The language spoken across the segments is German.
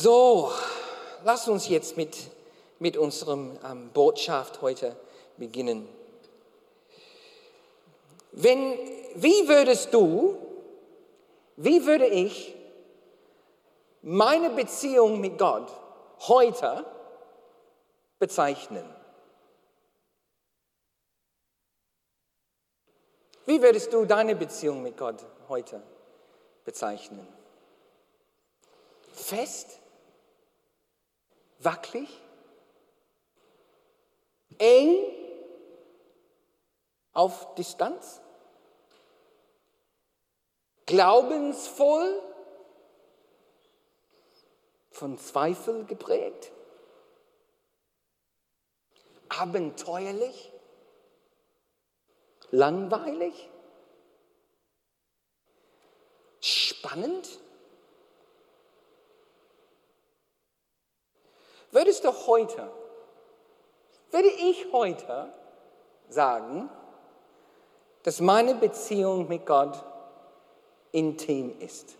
So, lass uns jetzt mit, mit unserem ähm, Botschaft heute beginnen. Wenn, wie würdest du, wie würde ich meine Beziehung mit Gott heute bezeichnen? Wie würdest du deine Beziehung mit Gott heute bezeichnen? Fest? Wackelig? Eng? Auf Distanz? Glaubensvoll? Von Zweifel geprägt? Abenteuerlich? Langweilig? Spannend? Würdest du heute, würde ich heute sagen, dass meine Beziehung mit Gott intim ist?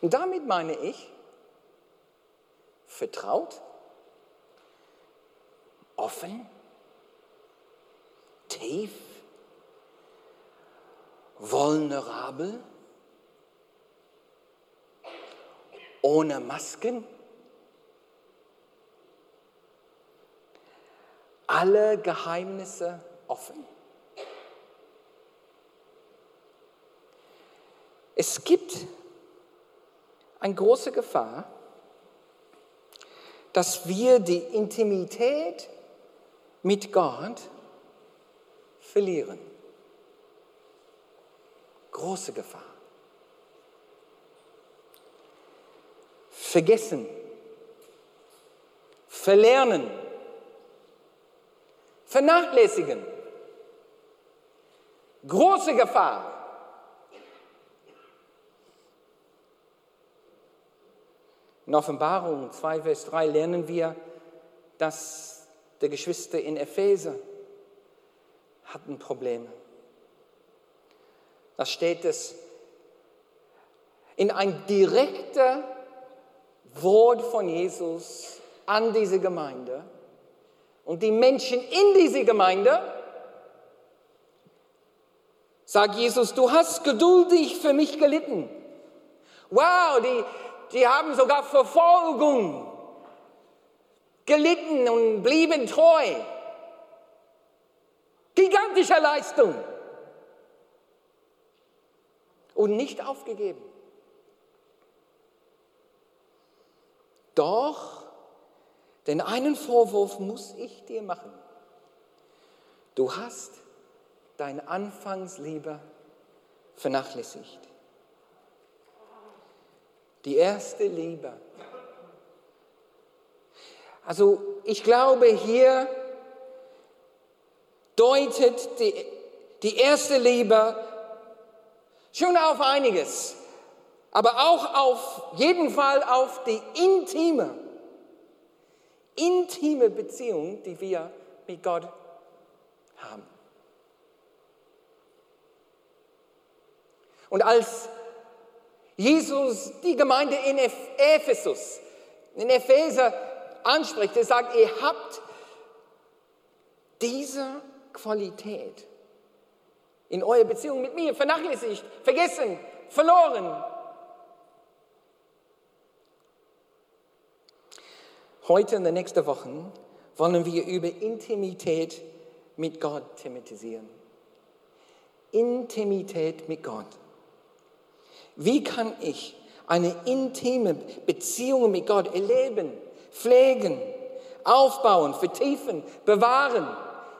Und damit meine ich vertraut, offen, tief, vulnerabel, ohne Masken. Alle Geheimnisse offen. Es gibt eine große Gefahr, dass wir die Intimität mit Gott verlieren. Große Gefahr. Vergessen, verlernen, vernachlässigen. Große Gefahr. In Offenbarung 2, Vers 3 lernen wir, dass der Geschwister in Epheser hatten Probleme. Da steht es in ein direkter Wort von Jesus an diese Gemeinde und die Menschen in diese Gemeinde, sagt Jesus, du hast geduldig für mich gelitten. Wow, die, die haben sogar Verfolgung gelitten und blieben treu. Gigantische Leistung. Und nicht aufgegeben. Doch, den einen Vorwurf muss ich dir machen. Du hast deine Anfangsliebe vernachlässigt. Die erste Liebe. Also ich glaube, hier deutet die, die erste Liebe schon auf einiges, aber auch auf jeden Fall auf die intime, intime Beziehung, die wir mit Gott haben. Und als Jesus die Gemeinde in Ephesus, in Epheser anspricht, er sagt, ihr habt diese Qualität in eurer Beziehung mit mir vernachlässigt, vergessen, verloren. Heute in den nächsten Wochen wollen wir über Intimität mit Gott thematisieren. Intimität mit Gott. Wie kann ich eine intime Beziehung mit Gott erleben, pflegen, aufbauen, vertiefen, bewahren?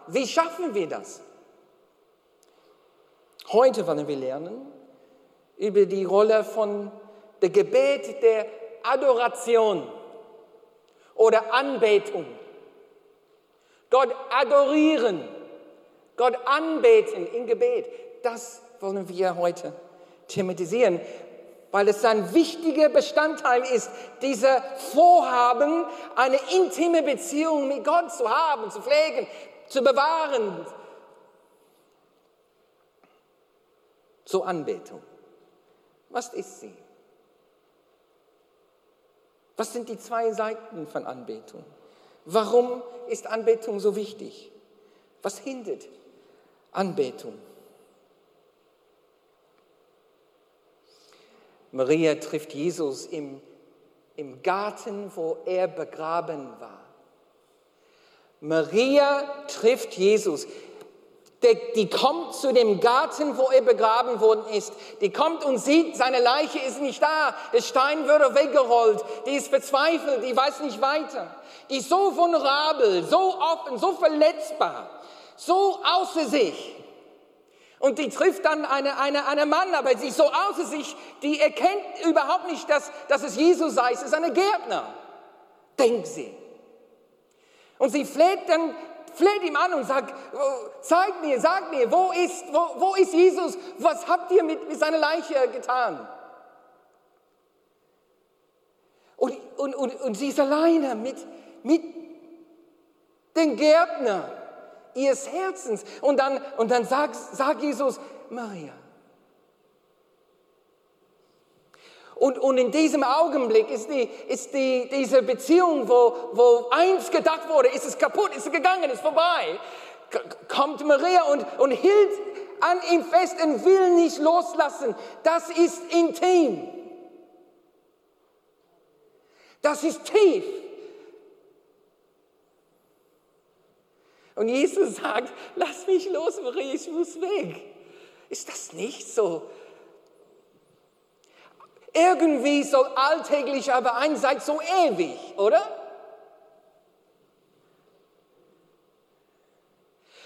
Wie schaffen wir das? Heute wollen wir lernen über die Rolle von der Gebet der Adoration oder Anbetung. Gott adorieren, Gott anbeten in Gebet. Das wollen wir heute thematisieren, weil es ein wichtiger Bestandteil ist, dieser Vorhaben, eine intime Beziehung mit Gott zu haben, zu pflegen, zu bewahren, zur Anbetung. Was ist sie? Was sind die zwei Seiten von Anbetung? Warum ist Anbetung so wichtig? Was hindert Anbetung? Maria trifft Jesus im, im Garten, wo er begraben war. Maria trifft Jesus. Die, kommt zu dem Garten, wo er begraben worden ist. Die kommt und sieht, seine Leiche ist nicht da. Der Stein wurde weggerollt. Die ist verzweifelt, die weiß nicht weiter. Die ist so vulnerabel, so offen, so verletzbar, so außer sich. Und die trifft dann eine, eine, einen Mann, aber sie ist so außer sich, die erkennt überhaupt nicht, dass, dass es Jesus sei. Es ist eine Gärtner, denkt sie. Und sie fleht dann, fleht ihm an und sagt, oh, zeig mir, sag mir, wo ist, wo, wo ist Jesus? Was habt ihr mit, mit seiner Leiche getan? Und, und, und, und sie ist alleine mit, mit dem Gärtner ihres Herzens. Und dann, und dann sagt, sagt Jesus, Maria. Und, und in diesem Augenblick ist, die, ist die, diese Beziehung, wo, wo eins gedacht wurde, ist es kaputt, ist es gegangen, ist vorbei, kommt Maria und, und hielt an ihm fest und will nicht loslassen. Das ist intim. Das ist tief. Und Jesus sagt, lass mich los, Maria, ich muss weg. Ist das nicht so irgendwie so alltäglich, aber einseitig so ewig, oder?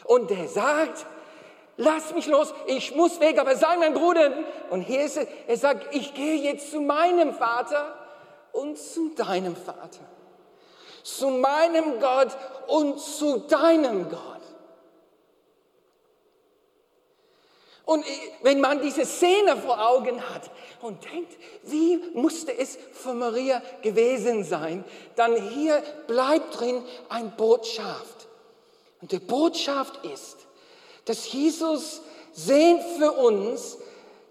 Und der sagt, lass mich los, ich muss weg, aber sei mein Bruder. Und hier ist er, er sagt, ich gehe jetzt zu meinem Vater und zu deinem Vater. Zu meinem Gott und zu deinem Gott. Und wenn man diese Szene vor Augen hat und denkt, wie musste es für Maria gewesen sein, dann hier bleibt drin ein Botschaft. Und die Botschaft ist, dass Jesus sehnt für uns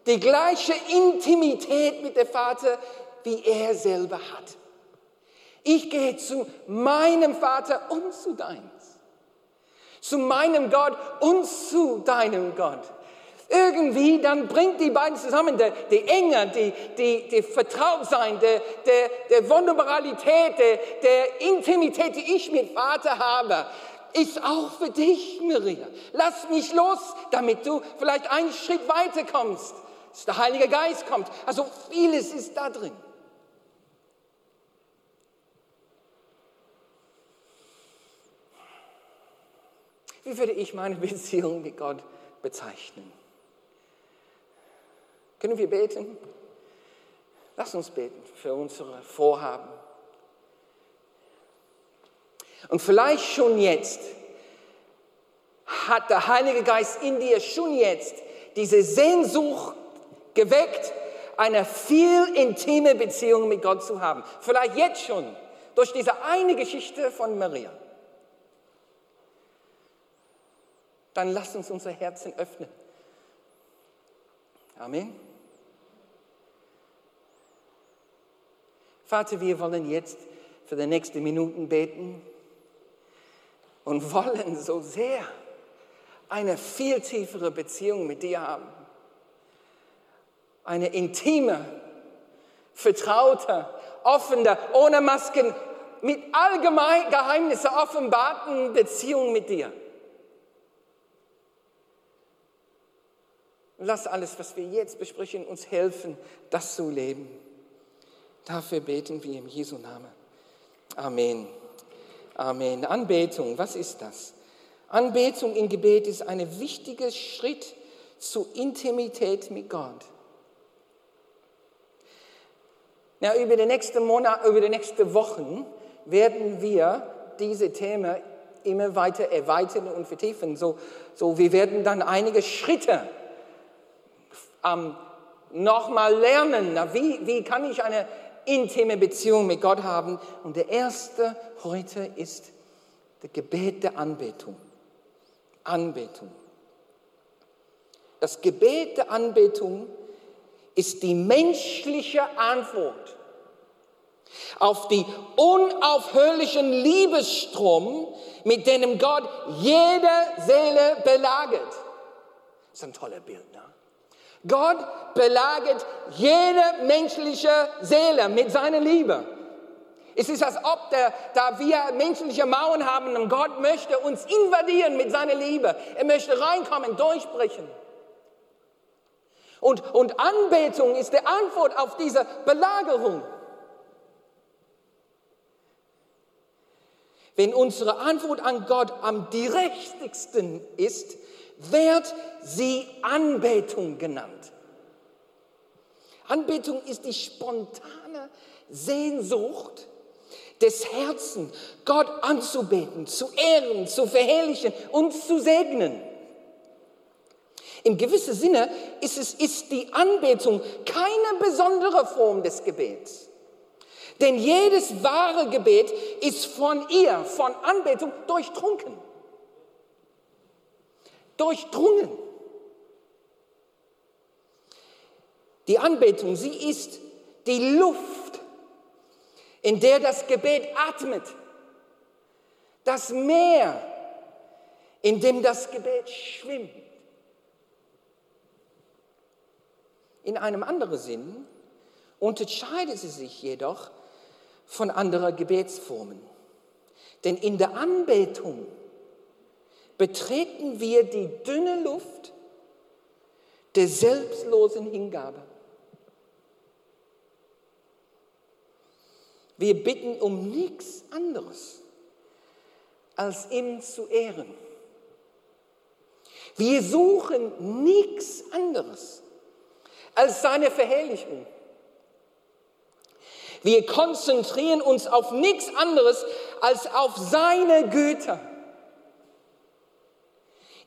die gleiche Intimität mit dem Vater, wie er selber hat. Ich gehe zu meinem Vater und zu deins. Zu meinem Gott und zu deinem Gott. Irgendwie, dann bringt die beiden zusammen, der, die Enge, die, die, die Vertrautsein, der, der, der Vulnerabilität, der, der Intimität, die ich mit Vater habe, ist auch für dich, Maria. Lass mich los, damit du vielleicht einen Schritt weiter kommst, dass der Heilige Geist kommt. Also vieles ist da drin. Wie würde ich meine Beziehung mit Gott bezeichnen? Können wir beten? Lass uns beten für unsere Vorhaben. Und vielleicht schon jetzt hat der Heilige Geist in dir schon jetzt diese Sehnsucht geweckt, eine viel intime Beziehung mit Gott zu haben. Vielleicht jetzt schon durch diese eine Geschichte von Maria. Dann lass uns unser Herzen öffnen. Amen. Vater, wir wollen jetzt für die nächsten Minuten beten und wollen so sehr eine viel tiefere Beziehung mit dir haben. Eine intime, vertraute, offene, ohne Masken, mit allgemein Geheimnisse offenbarten Beziehung mit dir. Lass alles, was wir jetzt besprechen, uns helfen, das zu leben. Dafür beten wir im Jesu Namen. Amen. Amen. Anbetung, was ist das? Anbetung im Gebet ist ein wichtiger Schritt zur Intimität mit Gott. Ja, über die nächsten Monate, über die nächsten Wochen werden wir diese Themen immer weiter erweitern und vertiefen. So, so wir werden dann einige Schritte ähm, nochmal lernen. Wie, wie kann ich eine intime Beziehung mit Gott haben. Und der erste heute ist das Gebet der Anbetung. Anbetung. Das Gebet der Anbetung ist die menschliche Antwort auf die unaufhörlichen Liebesstrom, mit dem Gott jede Seele belagert. Das ist ein toller Bild. Ne? Gott belagert jede menschliche Seele mit seiner Liebe. Es ist, als ob der, da wir menschliche Mauern haben und Gott möchte uns invadieren mit seiner Liebe. Er möchte reinkommen, durchbrechen. Und, und Anbetung ist die Antwort auf diese Belagerung. Wenn unsere Antwort an Gott am direktigsten ist, wird sie Anbetung genannt. Anbetung ist die spontane Sehnsucht des Herzens, Gott anzubeten, zu ehren, zu verherrlichen und zu segnen. Im gewissen Sinne ist, es, ist die Anbetung keine besondere Form des Gebets. Denn jedes wahre Gebet ist von ihr, von Anbetung durchtrunken. Durchdrungen. Die Anbetung, sie ist die Luft, in der das Gebet atmet. Das Meer, in dem das Gebet schwimmt. In einem anderen Sinn unterscheidet sie sich jedoch von anderen Gebetsformen. Denn in der Anbetung betreten wir die dünne Luft der selbstlosen Hingabe. Wir bitten um nichts anderes, als ihn zu ehren. Wir suchen nichts anderes als seine Verherrlichung. Wir konzentrieren uns auf nichts anderes als auf seine Güter.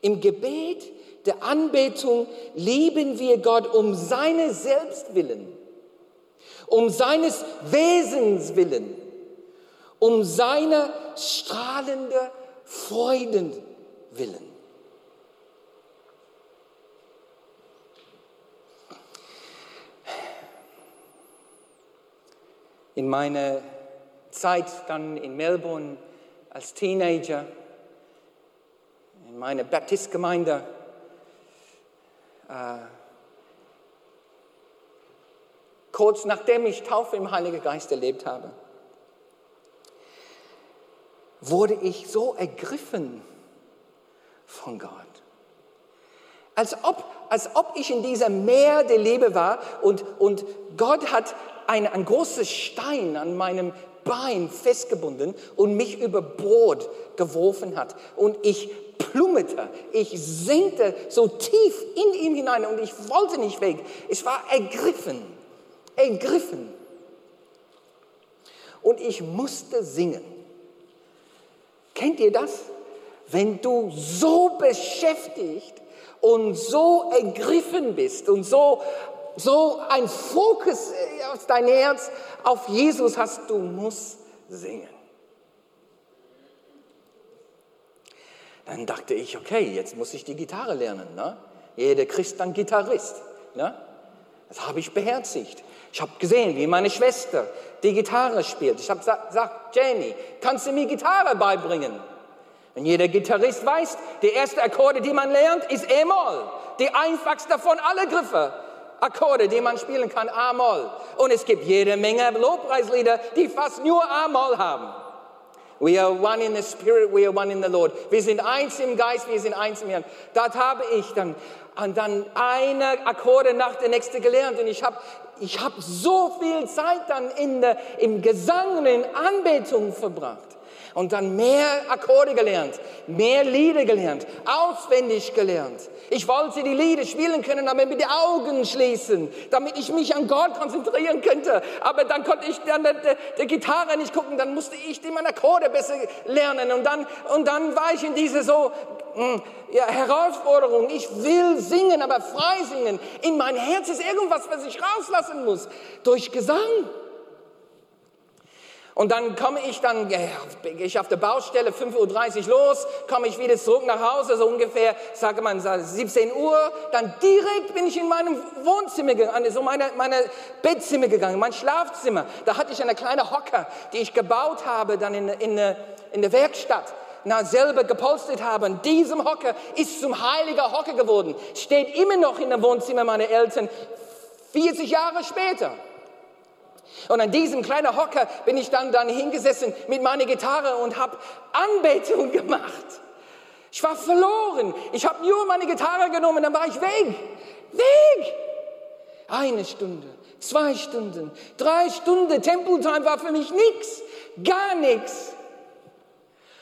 Im Gebet der Anbetung lieben wir Gott um seine Selbstwillen, um seines Wesens willen, um seine strahlende Freuden willen. in meiner Zeit dann in Melbourne als Teenager, in meiner Baptistgemeinde, äh, kurz nachdem ich Taufe im Heiligen Geist erlebt habe, wurde ich so ergriffen von Gott. Als ob, als ob ich in diesem Meer der Liebe war und, und Gott hat ein, ein großer Stein an meinem Bein festgebunden und mich über Bord geworfen hat. Und ich plummete, ich senkte so tief in ihm hinein und ich wollte nicht weg. Ich war ergriffen, ergriffen. Und ich musste singen. Kennt ihr das? Wenn du so beschäftigt und so ergriffen bist und so so ein Fokus äh, aus dein Herz auf Jesus hast, du musst singen. Dann dachte ich, okay, jetzt muss ich die Gitarre lernen. Ne? Jeder Christ dann Gitarrist. Ne? Das habe ich beherzigt. Ich habe gesehen, wie meine Schwester die Gitarre spielt. Ich habe gesagt, Jenny, kannst du mir Gitarre beibringen? Und jeder Gitarrist weiß, die erste Akkorde, die man lernt, ist E-Moll. Die einfachste von alle Griffe. Akkorde, die man spielen kann, A-Moll. Und es gibt jede Menge Lobpreislieder, die fast nur A-Moll haben. We are one in the Spirit, we are one in the Lord. Wir sind eins im Geist, wir sind eins im Herrn. Das habe ich dann, und dann eine Akkorde nach der nächsten gelernt. Und ich habe ich hab so viel Zeit dann in der, im Gesang und in Anbetung verbracht und dann mehr Akkorde gelernt, mehr Lieder gelernt, auswendig gelernt. Ich wollte die Lieder spielen können, damit mit die Augen schließen, damit ich mich an Gott konzentrieren könnte. Aber dann konnte ich dann der, der, der Gitarre nicht gucken, dann musste ich die meine Akkorde besser lernen. Und dann, und dann war ich in diese so hm, ja, Herausforderung. Ich will singen, aber frei singen. In mein Herz ist irgendwas, was ich rauslassen muss. Durch Gesang. Und dann komme ich dann, gehe ich auf der Baustelle, 5.30 Uhr los, komme ich wieder zurück nach Hause, so ungefähr, sage man, 17 Uhr. Dann direkt bin ich in meinem Wohnzimmer gegangen, so meine, meine Bettzimmer gegangen, mein Schlafzimmer. Da hatte ich eine kleine Hocker, die ich gebaut habe, dann in, in, in der Werkstatt na, selber gepolstert habe. Und diesem Hocker ist zum heiliger Hocker geworden. Steht immer noch in dem Wohnzimmer meiner Eltern, 40 Jahre später. Und an diesem kleinen Hocker bin ich dann, dann hingesessen mit meiner Gitarre und habe Anbetung gemacht. Ich war verloren. Ich habe nur meine Gitarre genommen, dann war ich weg. Weg. Eine Stunde, zwei Stunden, drei Stunden. Temple Time war für mich nichts, gar nichts.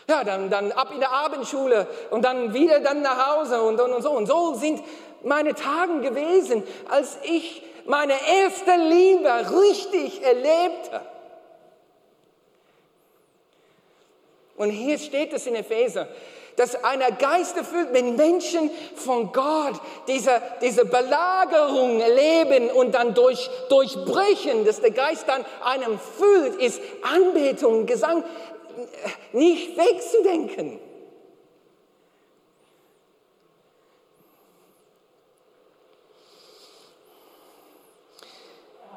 Ja, dann, dann ab in der Abendschule und dann wieder dann nach Hause und, und, und so. Und so sind meine Tage gewesen, als ich meine erste Liebe richtig erlebte. Und hier steht es in Epheser, dass einer Geist erfüllt, wenn Menschen von Gott diese, diese Belagerung erleben und dann durch, durchbrechen, dass der Geist dann einem füllt, ist Anbetung, Gesang nicht wegzudenken.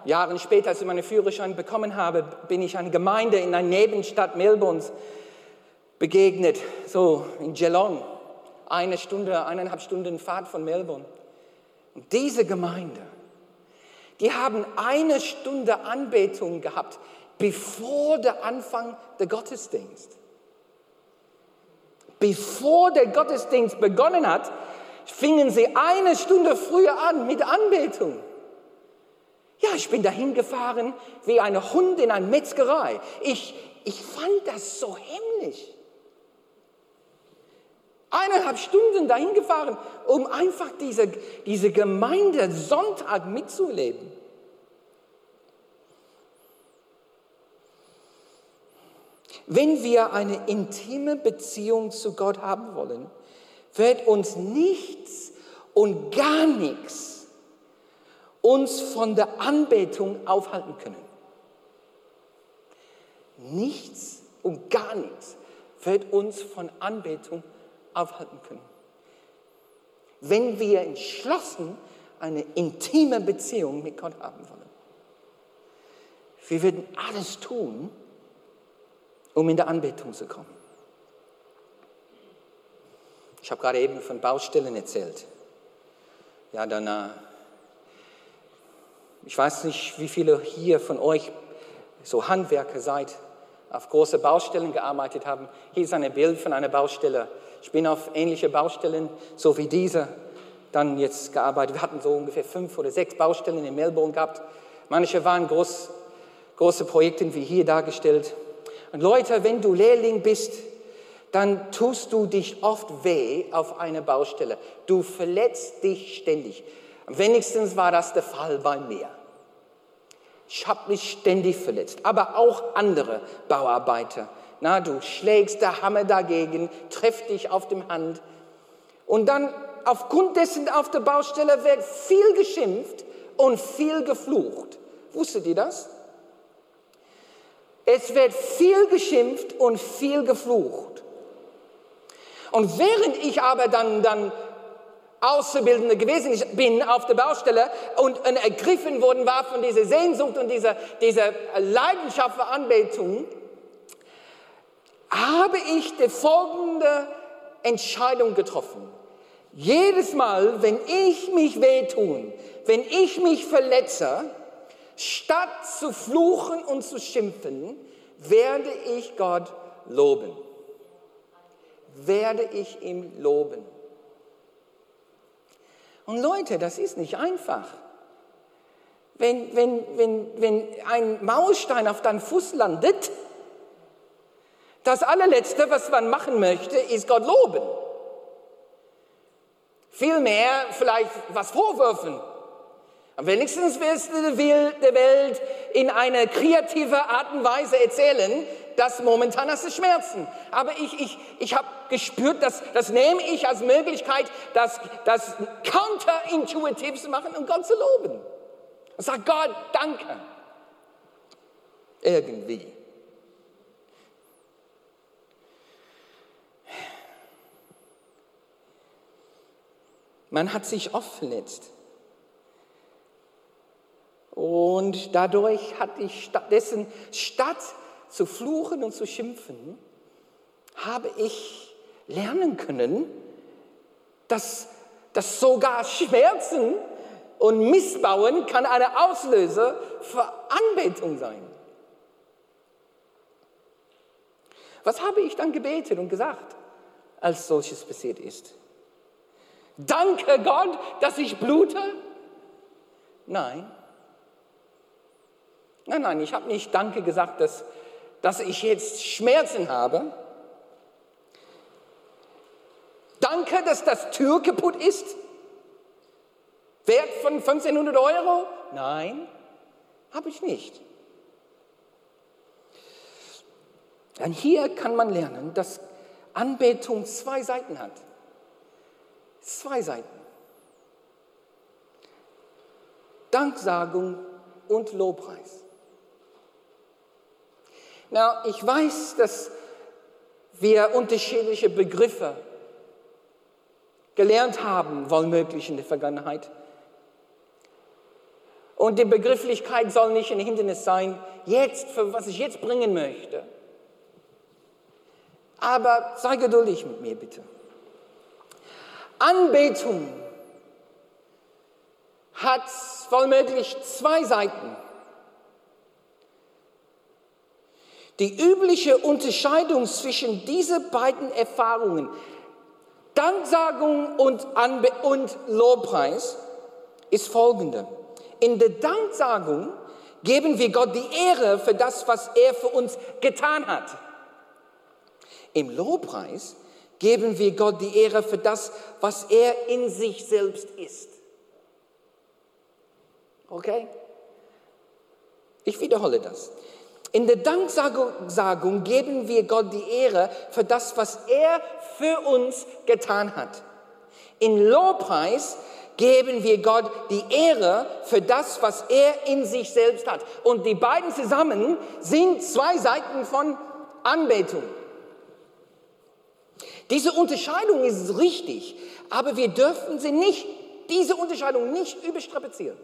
Jahre später, als ich meinen Führerschein bekommen habe, bin ich einer Gemeinde in einer Nebenstadt Melbournes begegnet, so in Geelong, eine Stunde, eineinhalb Stunden Fahrt von Melbourne. Und diese Gemeinde, die haben eine Stunde Anbetung gehabt, bevor der Anfang der Gottesdienst. Bevor der Gottesdienst begonnen hat, fingen sie eine Stunde früher an mit Anbetung. Ja, ich bin dahin gefahren wie ein Hund in eine Metzgerei. Ich, ich fand das so himmlisch. Eineinhalb Stunden dahin gefahren, um einfach diese, diese Gemeinde Sonntag mitzuleben. Wenn wir eine intime Beziehung zu Gott haben wollen, wird uns nichts und gar nichts uns von der Anbetung aufhalten können. Nichts und gar nichts wird uns von Anbetung aufhalten können. Wenn wir entschlossen eine intime Beziehung mit Gott haben wollen. Wir werden alles tun, um in der Anbetung zu kommen. Ich habe gerade eben von Baustellen erzählt. Ja, dann äh, ich weiß nicht, wie viele hier von euch so Handwerker seid, auf große Baustellen gearbeitet haben. Hier ist ein Bild von einer Baustelle. Ich bin auf ähnliche Baustellen, so wie diese, dann jetzt gearbeitet. Wir hatten so ungefähr fünf oder sechs Baustellen in Melbourne gehabt. Manche waren groß, große Projekte wie hier dargestellt. Und Leute, wenn du Lehrling bist, dann tust du dich oft weh auf einer Baustelle. Du verletzt dich ständig. Wenigstens war das der Fall bei mir. Ich habe mich ständig verletzt, aber auch andere Bauarbeiter. Na, du schlägst der Hammer dagegen, trifft dich auf dem Hand. Und dann aufgrund dessen auf der Baustelle wird viel geschimpft und viel geflucht. Wusstet ihr das? Es wird viel geschimpft und viel geflucht. Und während ich aber dann, dann Auszubildende gewesen bin auf der Baustelle und ergriffen worden war von dieser Sehnsucht und dieser, dieser Leidenschaft für Anbetung, habe ich die folgende Entscheidung getroffen. Jedes Mal, wenn ich mich wehtun, wenn ich mich verletze, statt zu fluchen und zu schimpfen, werde ich Gott loben. Werde ich ihm loben. Und Leute, das ist nicht einfach. Wenn, wenn, wenn, wenn ein Mauerstein auf deinem Fuß landet, das allerletzte, was man machen möchte, ist Gott loben. Vielmehr vielleicht was vorwürfen. Am wenigsten willst du der Welt in eine kreative Art und Weise erzählen, dass momentan hast du Schmerzen. Aber ich, ich, ich habe gespürt, dass, das nehme ich als Möglichkeit, das, das counterintuitiv zu machen und Gott zu loben. Und sag Gott, danke. Irgendwie. Man hat sich oft verletzt. Und dadurch hatte ich stattdessen, statt zu fluchen und zu schimpfen, habe ich lernen können, dass, dass sogar Schmerzen und Missbauen kann eine Auslöser für Anbetung sein. Was habe ich dann gebetet und gesagt, als solches passiert ist? Danke Gott, dass ich blute? Nein. Nein, nein, ich habe nicht Danke gesagt, dass, dass ich jetzt Schmerzen habe. Danke, dass das Tür kaputt ist. Wert von 1500 Euro? Nein, habe ich nicht. Und hier kann man lernen, dass Anbetung zwei Seiten hat. Zwei Seiten. Danksagung und Lobpreis. Na, ich weiß, dass wir unterschiedliche Begriffe gelernt haben, wohlmöglich in der Vergangenheit. Und die Begrifflichkeit soll nicht ein Hindernis sein, jetzt, für was ich jetzt bringen möchte. Aber sei geduldig mit mir bitte. Anbetung hat vollmöglich zwei Seiten. Die übliche Unterscheidung zwischen diesen beiden Erfahrungen, Danksagung und, Anbe und Lobpreis, ist folgende. In der Danksagung geben wir Gott die Ehre für das, was er für uns getan hat. Im Lobpreis geben wir Gott die Ehre für das, was er in sich selbst ist. Okay? Ich wiederhole das. In der Danksagung geben wir Gott die Ehre für das, was er für uns getan hat. In Lobpreis geben wir Gott die Ehre für das, was er in sich selbst hat. Und die beiden zusammen sind zwei Seiten von Anbetung. Diese Unterscheidung ist richtig, aber wir dürfen sie nicht, diese Unterscheidung nicht überstrapazieren.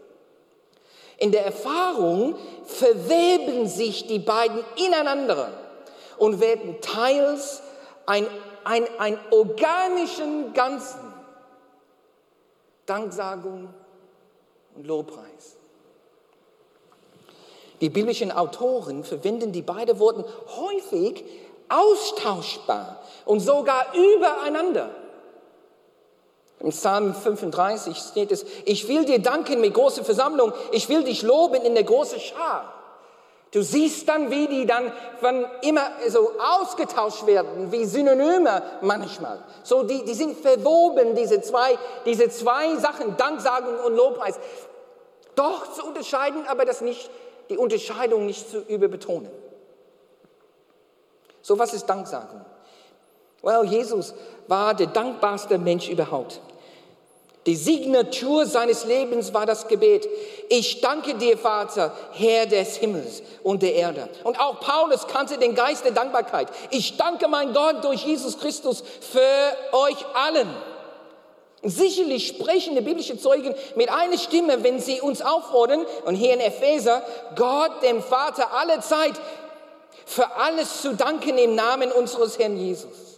In der Erfahrung verweben sich die beiden ineinander und werden teils ein, ein, ein organischen Ganzen. Danksagung und Lobpreis. Die biblischen Autoren verwenden die beiden Worte häufig austauschbar und sogar übereinander. Im Psalm 35 steht es, ich will dir danken mit großer Versammlung, ich will dich loben in der großen Schar. Du siehst dann, wie die dann von immer so ausgetauscht werden, wie Synonyme manchmal. So, die, die sind verwoben, diese zwei, diese zwei Sachen, Danksagung und Lobpreis. Doch zu unterscheiden, aber das nicht, die Unterscheidung nicht zu überbetonen. So, was ist Danksagung? Well, Jesus war der dankbarste Mensch überhaupt. Die Signatur seines Lebens war das Gebet. Ich danke dir, Vater, Herr des Himmels und der Erde. Und auch Paulus kannte den Geist der Dankbarkeit. Ich danke mein Gott durch Jesus Christus für euch allen. Sicherlich sprechen die biblischen Zeugen mit einer Stimme, wenn sie uns auffordern, und hier in Epheser, Gott, dem Vater alle Zeit, für alles zu danken im Namen unseres Herrn Jesus.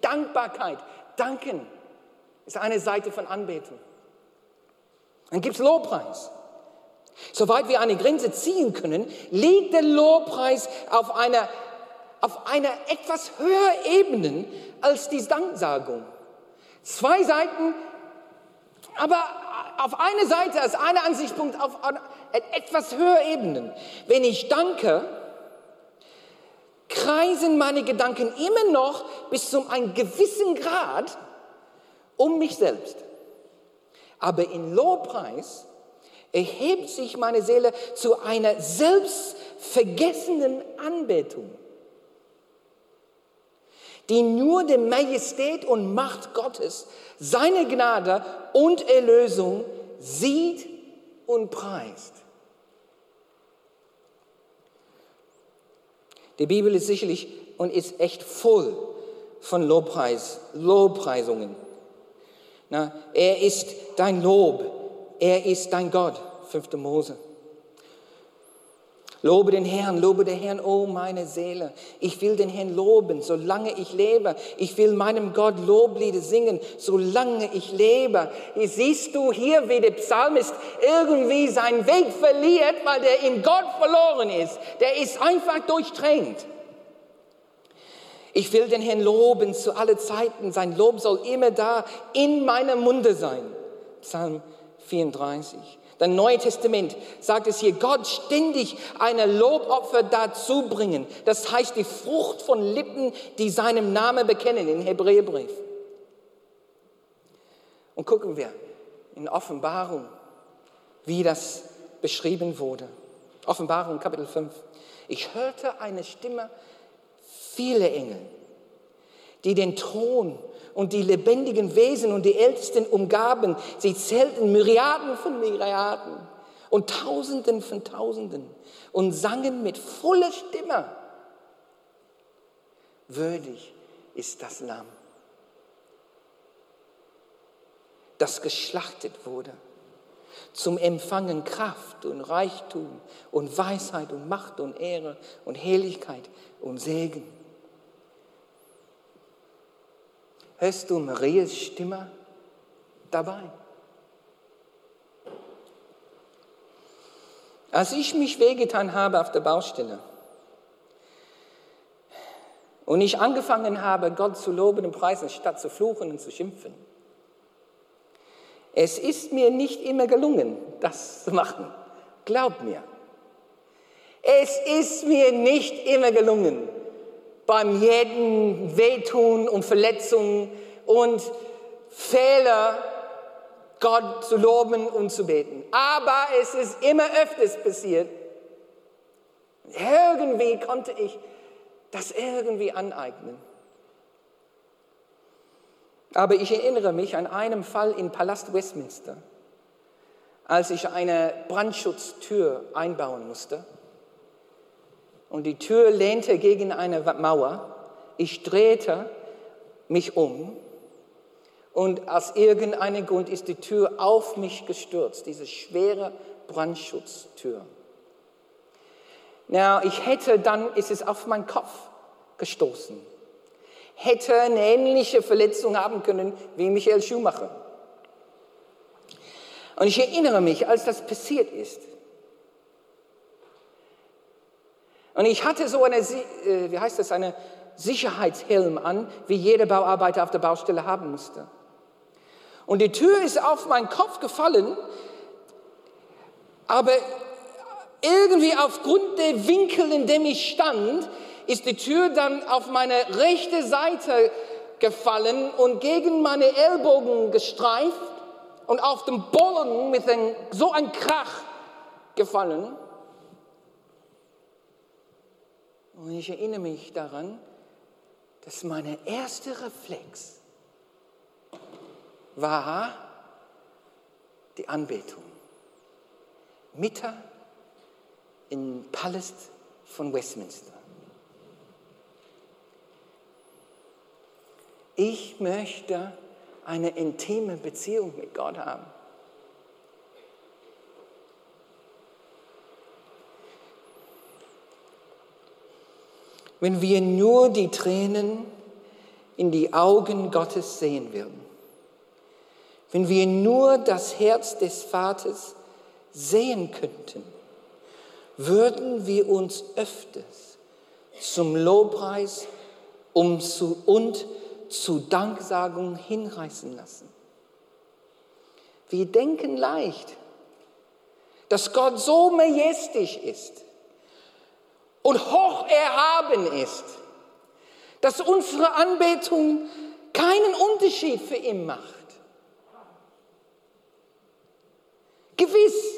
Dankbarkeit, danken ist eine Seite von Anbetung. Dann gibt es Lobpreis. Soweit wir eine Grenze ziehen können, liegt der Lobpreis auf einer, auf einer etwas höheren Ebene als die Danksagung. Zwei Seiten, aber auf eine Seite als einer Ansichtspunkt auf etwas höherer Ebene. Wenn ich danke, kreisen meine Gedanken immer noch bis zu einem gewissen Grad um mich selbst. Aber in Lobpreis erhebt sich meine Seele zu einer selbstvergessenen Anbetung, die nur die Majestät und Macht Gottes, seine Gnade und Erlösung sieht und preist. Die Bibel ist sicherlich und ist echt voll von Lobpreis, Lobpreisungen. Na, er ist dein Lob. Er ist dein Gott. 5. Mose. Lobe den Herrn, lobe den Herrn, oh meine Seele. Ich will den Herrn loben, solange ich lebe. Ich will meinem Gott Loblieder singen, solange ich lebe. Siehst du hier, wie der Psalmist irgendwie seinen Weg verliert, weil der in Gott verloren ist. Der ist einfach durchtränkt. Ich will den Herrn loben zu alle Zeiten. Sein Lob soll immer da in meinem Munde sein. Psalm 34. Das Neue Testament sagt es hier, Gott ständig eine Lobopfer dazu bringen. Das heißt die Frucht von Lippen, die seinem Namen bekennen, im Hebräerbrief. Und gucken wir in Offenbarung, wie das beschrieben wurde. Offenbarung Kapitel 5. Ich hörte eine Stimme, viele Engel, die den Thron und die lebendigen Wesen und die Ältesten umgaben. Sie zählten Myriaden von Myriaden und Tausenden von Tausenden und sangen mit voller Stimme. Würdig ist das Lamm, das geschlachtet wurde, zum Empfangen Kraft und Reichtum und Weisheit und Macht und Ehre und Herrlichkeit und Segen. Hörst du Marias Stimme dabei? Als ich mich wehgetan habe auf der Baustelle und ich angefangen habe, Gott zu loben und preisen, statt zu fluchen und zu schimpfen, es ist mir nicht immer gelungen, das zu machen. Glaub mir. Es ist mir nicht immer gelungen beim jedem Wehtun und Verletzungen und Fehler Gott zu loben und zu beten. Aber es ist immer öfters passiert. Irgendwie konnte ich das irgendwie aneignen. Aber ich erinnere mich an einen Fall im Palast Westminster, als ich eine Brandschutztür einbauen musste und die Tür lehnte gegen eine Mauer. Ich drehte mich um und aus irgendeinem Grund ist die Tür auf mich gestürzt, diese schwere Brandschutztür. Na, ich hätte dann, ist es auf meinen Kopf gestoßen. Hätte eine ähnliche Verletzung haben können wie Michael Schumacher. Und ich erinnere mich, als das passiert ist, Und ich hatte so eine, äh, wie heißt das, eine Sicherheitshelm an, wie jeder Bauarbeiter auf der Baustelle haben musste. Und die Tür ist auf meinen Kopf gefallen, aber irgendwie aufgrund der Winkel, in dem ich stand, ist die Tür dann auf meine rechte Seite gefallen und gegen meine Ellbogen gestreift und auf dem Boden mit so ein Krach gefallen. Und ich erinnere mich daran, dass mein erster Reflex war die Anbetung. Mitten im Palast von Westminster. Ich möchte eine intime Beziehung mit Gott haben. Wenn wir nur die Tränen in die Augen Gottes sehen würden, wenn wir nur das Herz des Vaters sehen könnten, würden wir uns öfters zum Lobpreis um zu, und zu Danksagung hinreißen lassen. Wir denken leicht, dass Gott so majestisch ist, und hoch erhaben ist, dass unsere Anbetung keinen Unterschied für ihn macht. Gewiss,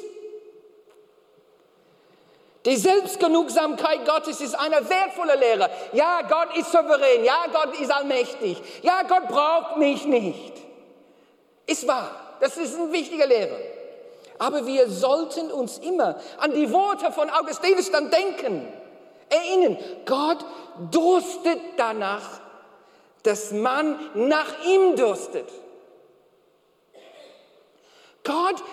die Selbstgenugsamkeit Gottes ist eine wertvolle Lehre. Ja, Gott ist souverän. Ja, Gott ist allmächtig. Ja, Gott braucht mich nicht. Ist wahr. Das ist eine wichtige Lehre. Aber wir sollten uns immer an die Worte von Augustinus dann denken erinnern. Gott durstet danach, dass man nach ihm durstet. Gott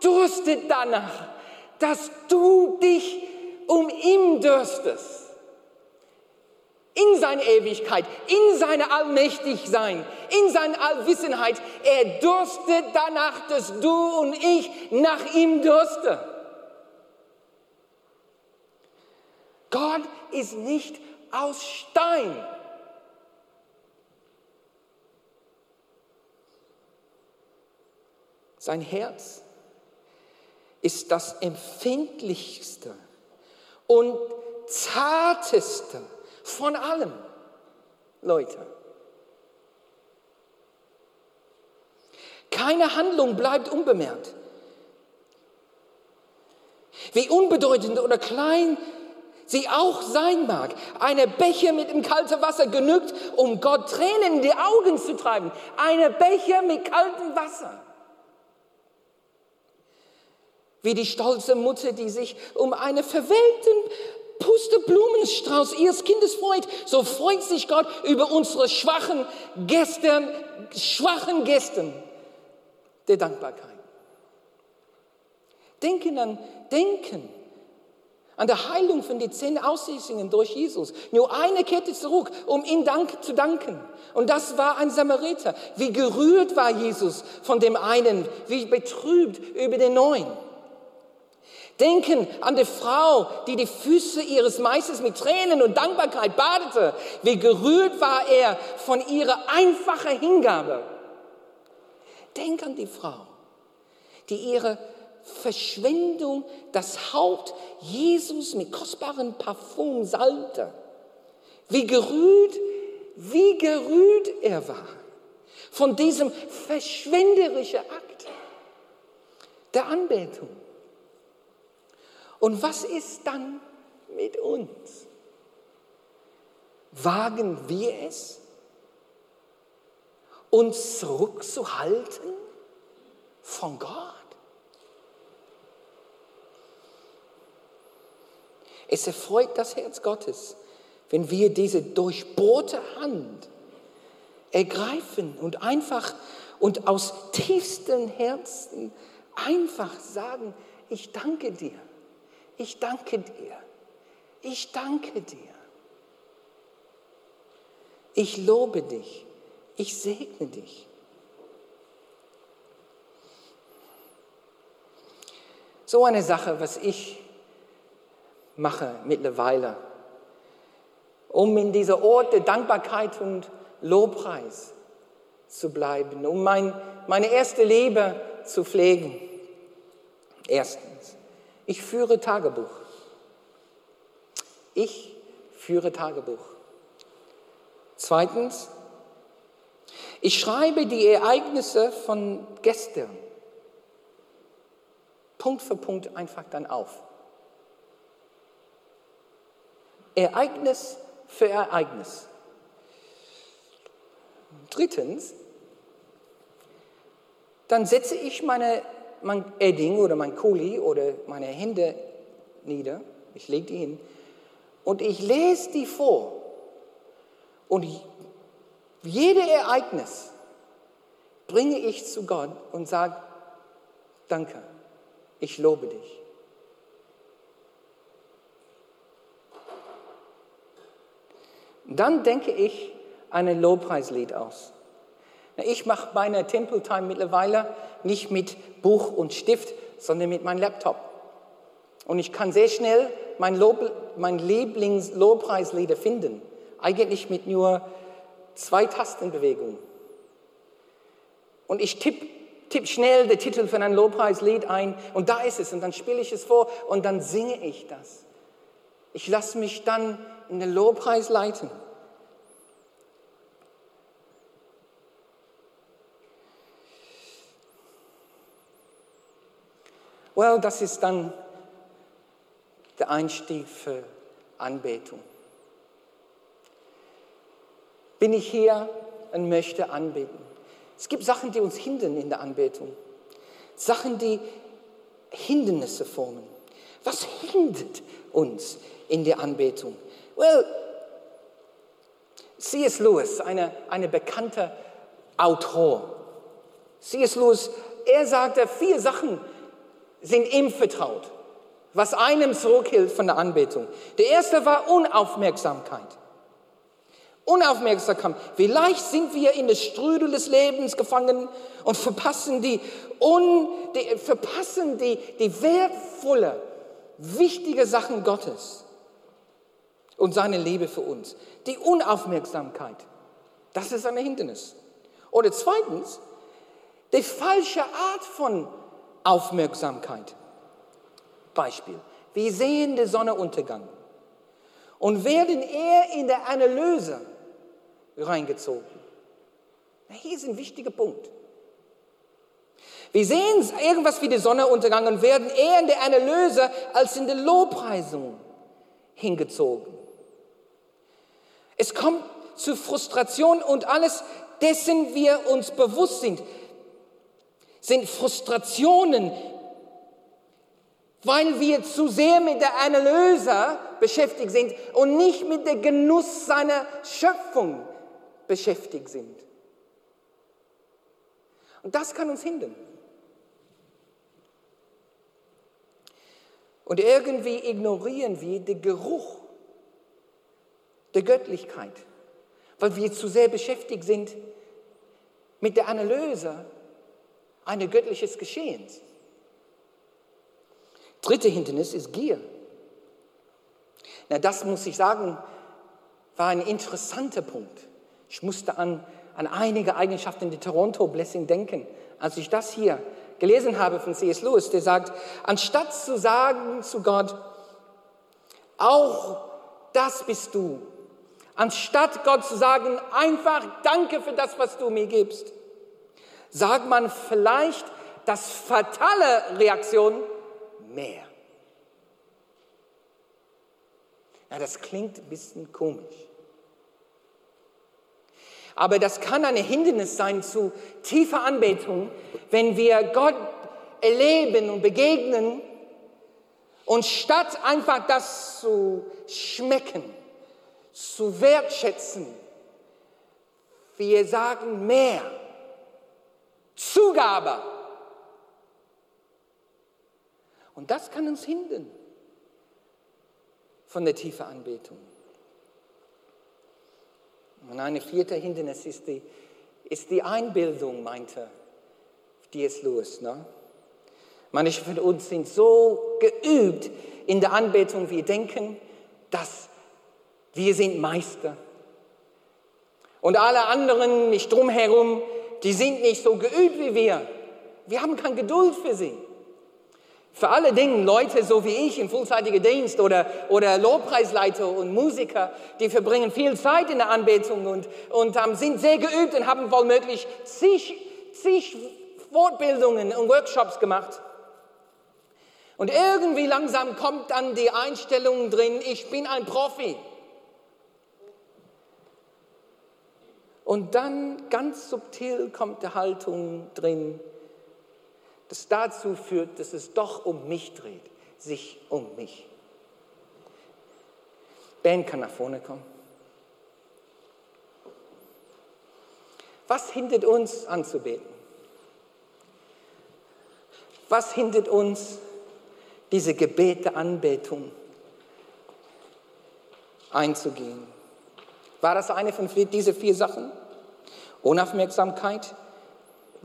durstet danach, dass du dich um ihn dürstest. In seiner Ewigkeit, in seiner Allmächtigsein, in seiner Allwissenheit. Er durstet danach, dass du und ich nach ihm dürsten. Gott ist nicht aus Stein. Sein Herz ist das empfindlichste und zarteste von allem, Leute. Keine Handlung bleibt unbemerkt. Wie unbedeutend oder klein sie auch sein mag. Eine Becher mit dem kalten Wasser genügt, um Gott Tränen in die Augen zu treiben. Eine Becher mit kaltem Wasser. Wie die stolze Mutter, die sich um einen verwelkten Pusteblumenstrauß ihres Kindes freut, so freut sich Gott über unsere schwachen Gäste, schwachen Gäste der Dankbarkeit. Denken an, denken an der Heilung von den zehn Aussätzigen durch Jesus. Nur eine Kette zurück, um ihm Dank zu danken. Und das war ein Samariter. Wie gerührt war Jesus von dem einen, wie betrübt über den neuen. Denken an die Frau, die die Füße ihres Meisters mit Tränen und Dankbarkeit badete. Wie gerührt war er von ihrer einfachen Hingabe. Denk an die Frau, die ihre Verschwendung das Haupt Jesus mit kostbarem Parfum salbte. Wie gerührt, wie gerührt er war von diesem verschwenderischen Akt der Anbetung. Und was ist dann mit uns? Wagen wir es, uns zurückzuhalten von Gott? Es erfreut das Herz Gottes, wenn wir diese durchbohrte Hand ergreifen und einfach und aus tiefstem Herzen einfach sagen, ich danke dir. Ich danke dir. Ich danke dir. Ich lobe dich. Ich segne dich. So eine Sache, was ich mache mittlerweile, um in dieser Ort der Dankbarkeit und Lobpreis zu bleiben, um mein, meine erste Liebe zu pflegen. Erstens, ich führe Tagebuch. Ich führe Tagebuch. Zweitens, ich schreibe die Ereignisse von gestern Punkt für Punkt einfach dann auf. Ereignis für Ereignis. Drittens, dann setze ich meine mein Edding oder mein Kuli oder meine Hände nieder, ich lege die hin und ich lese die vor. Und jedes Ereignis bringe ich zu Gott und sage, danke, ich lobe dich. Dann denke ich ein Lobpreislied aus. Ich mache meine Temple Time mittlerweile nicht mit Buch und Stift, sondern mit meinem Laptop. Und ich kann sehr schnell mein, Lob, mein Lieblings-Lobpreislieder finden. Eigentlich mit nur zwei Tastenbewegungen. Und ich tippe tipp schnell den Titel von einem Lobpreislied ein und da ist es und dann spiele ich es vor und dann singe ich das. Ich lasse mich dann in den Lobpreis leiten. Well, das ist dann der Einstieg für Anbetung. Bin ich hier und möchte anbeten? Es gibt Sachen, die uns hindern in der Anbetung. Sachen, die Hindernisse formen. Was hindert uns in der Anbetung? Well, C.S. Lewis, eine, eine bekannte Autor. C.S. Lewis er sagte, vier Sachen sind ihm vertraut, was einem zurückhält von der Anbetung. Der erste war Unaufmerksamkeit. Unaufmerksamkeit. Vielleicht sind wir in der Strudel des Lebens gefangen und verpassen die, un, die, verpassen die, die wertvolle, wichtige Sachen Gottes und seine Liebe für uns. Die Unaufmerksamkeit, das ist ein Hindernis. Oder zweitens, die falsche Art von Aufmerksamkeit. Beispiel, wir sehen den Sonnenuntergang und werden eher in der Analyse reingezogen. Hier ist ein wichtiger Punkt. Wir sehen irgendwas wie die Sonnenuntergang und werden eher in der Analyse als in der Lobpreisung hingezogen. Es kommt zu Frustration und alles, dessen wir uns bewusst sind, sind Frustrationen, weil wir zu sehr mit der Analyse beschäftigt sind und nicht mit dem Genuss seiner Schöpfung beschäftigt sind. Und das kann uns hindern. Und irgendwie ignorieren wir den Geruch der Göttlichkeit, weil wir zu sehr beschäftigt sind mit der Analyse eines göttlichen Geschehens. Dritte Hindernis ist Gier. Na, das muss ich sagen, war ein interessanter Punkt. Ich musste an, an einige Eigenschaften der Toronto Blessing denken, als ich das hier gelesen habe von C.S. Lewis, der sagt, anstatt zu sagen zu Gott, auch das bist du, anstatt Gott zu sagen, einfach danke für das, was du mir gibst, sagt man vielleicht das fatale Reaktion mehr. Ja, das klingt ein bisschen komisch. Aber das kann ein Hindernis sein zu tiefer Anbetung, wenn wir Gott erleben und begegnen und statt einfach das zu schmecken, zu wertschätzen, wir sagen mehr, Zugabe. Und das kann uns hindern von der tiefen Anbetung. Und eine vierte Hindernis ist die, ist die Einbildung, meinte D.S. Lewis. Ne? Manche von uns sind so geübt in der Anbetung, wir denken, dass wir sind Meister. Und alle anderen nicht drumherum, die sind nicht so geübt wie wir. Wir haben keine Geduld für sie. Für alle Dinge, Leute so wie ich im vollzeitigen Dienst oder, oder Lobpreisleiter und Musiker, die verbringen viel Zeit in der Anbetung und, und ähm, sind sehr geübt und haben wohlmöglich zig, zig Fortbildungen und Workshops gemacht. Und irgendwie langsam kommt dann die Einstellung drin, ich bin ein Profi. Und dann ganz subtil kommt die Haltung drin, das dazu führt, dass es doch um mich dreht, sich um mich. Ben kann nach vorne kommen. Was hindert uns anzubeten? Was hindert uns, diese Gebete, Anbetung einzugehen? War das eine von diesen vier Sachen? Unaufmerksamkeit,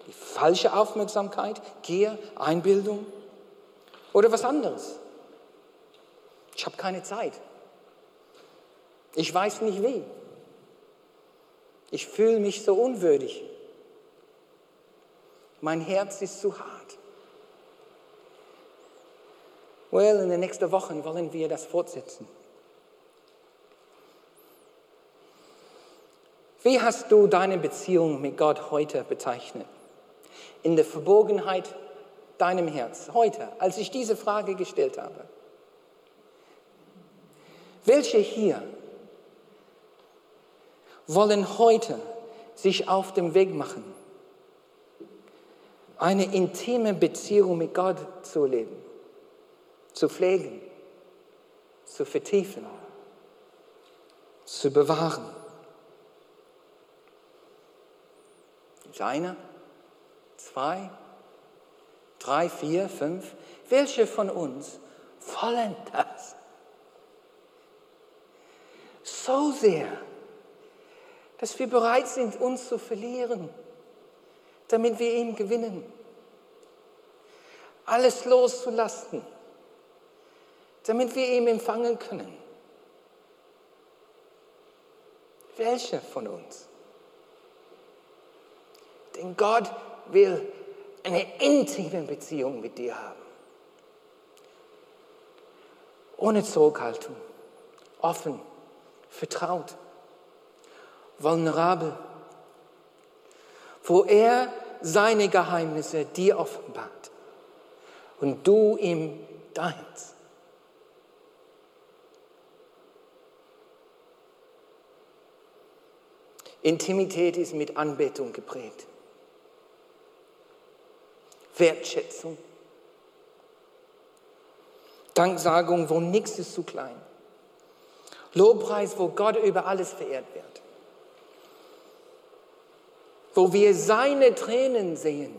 die falsche Aufmerksamkeit, Gier, Einbildung oder was anderes. Ich habe keine Zeit. Ich weiß nicht wie. Ich fühle mich so unwürdig. Mein Herz ist zu hart. Well, in den nächsten Wochen wollen wir das fortsetzen. Wie hast du deine Beziehung mit Gott heute bezeichnet? in der Verborgenheit deinem Herz, heute, als ich diese Frage gestellt habe. Welche hier wollen heute sich auf den Weg machen, eine intime Beziehung mit Gott zu leben, zu pflegen, zu vertiefen, zu bewahren? Ist einer? zwei, Drei, vier, fünf? Welche von uns wollen das? So sehr, dass wir bereit sind, uns zu verlieren, damit wir ihn gewinnen. Alles loszulassen, damit wir ihn empfangen können. Welche von uns? Denn Gott will eine intime Beziehung mit dir haben. Ohne Zurückhaltung, offen, vertraut, vulnerabel, wo er seine Geheimnisse dir offenbart und du ihm deins. Intimität ist mit Anbetung geprägt. Wertschätzung. Danksagung, wo nichts ist zu klein. Lobpreis, wo Gott über alles verehrt wird. Wo wir seine Tränen sehen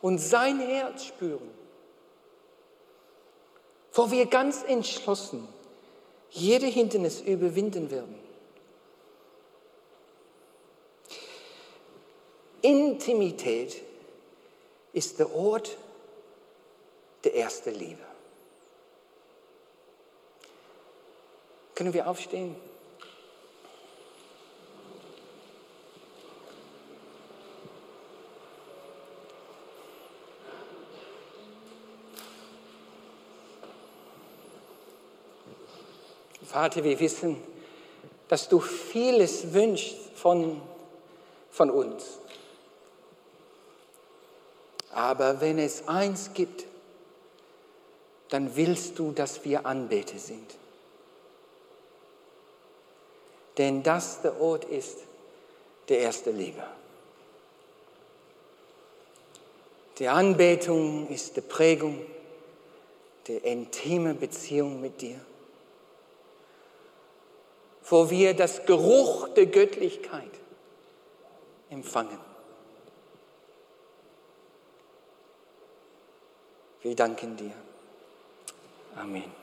und sein Herz spüren. Wo wir ganz entschlossen jede Hindernis überwinden werden. Intimität ist der Ort der ersten Liebe. Können wir aufstehen? Vater, wir wissen, dass du vieles wünschst von, von uns. Aber wenn es eins gibt, dann willst du, dass wir Anbeter sind. Denn das der Ort ist der erste Liebe. Die Anbetung ist die Prägung der intimen Beziehung mit dir, wo wir das Geruch der Göttlichkeit empfangen. Wir danken dir. Amen.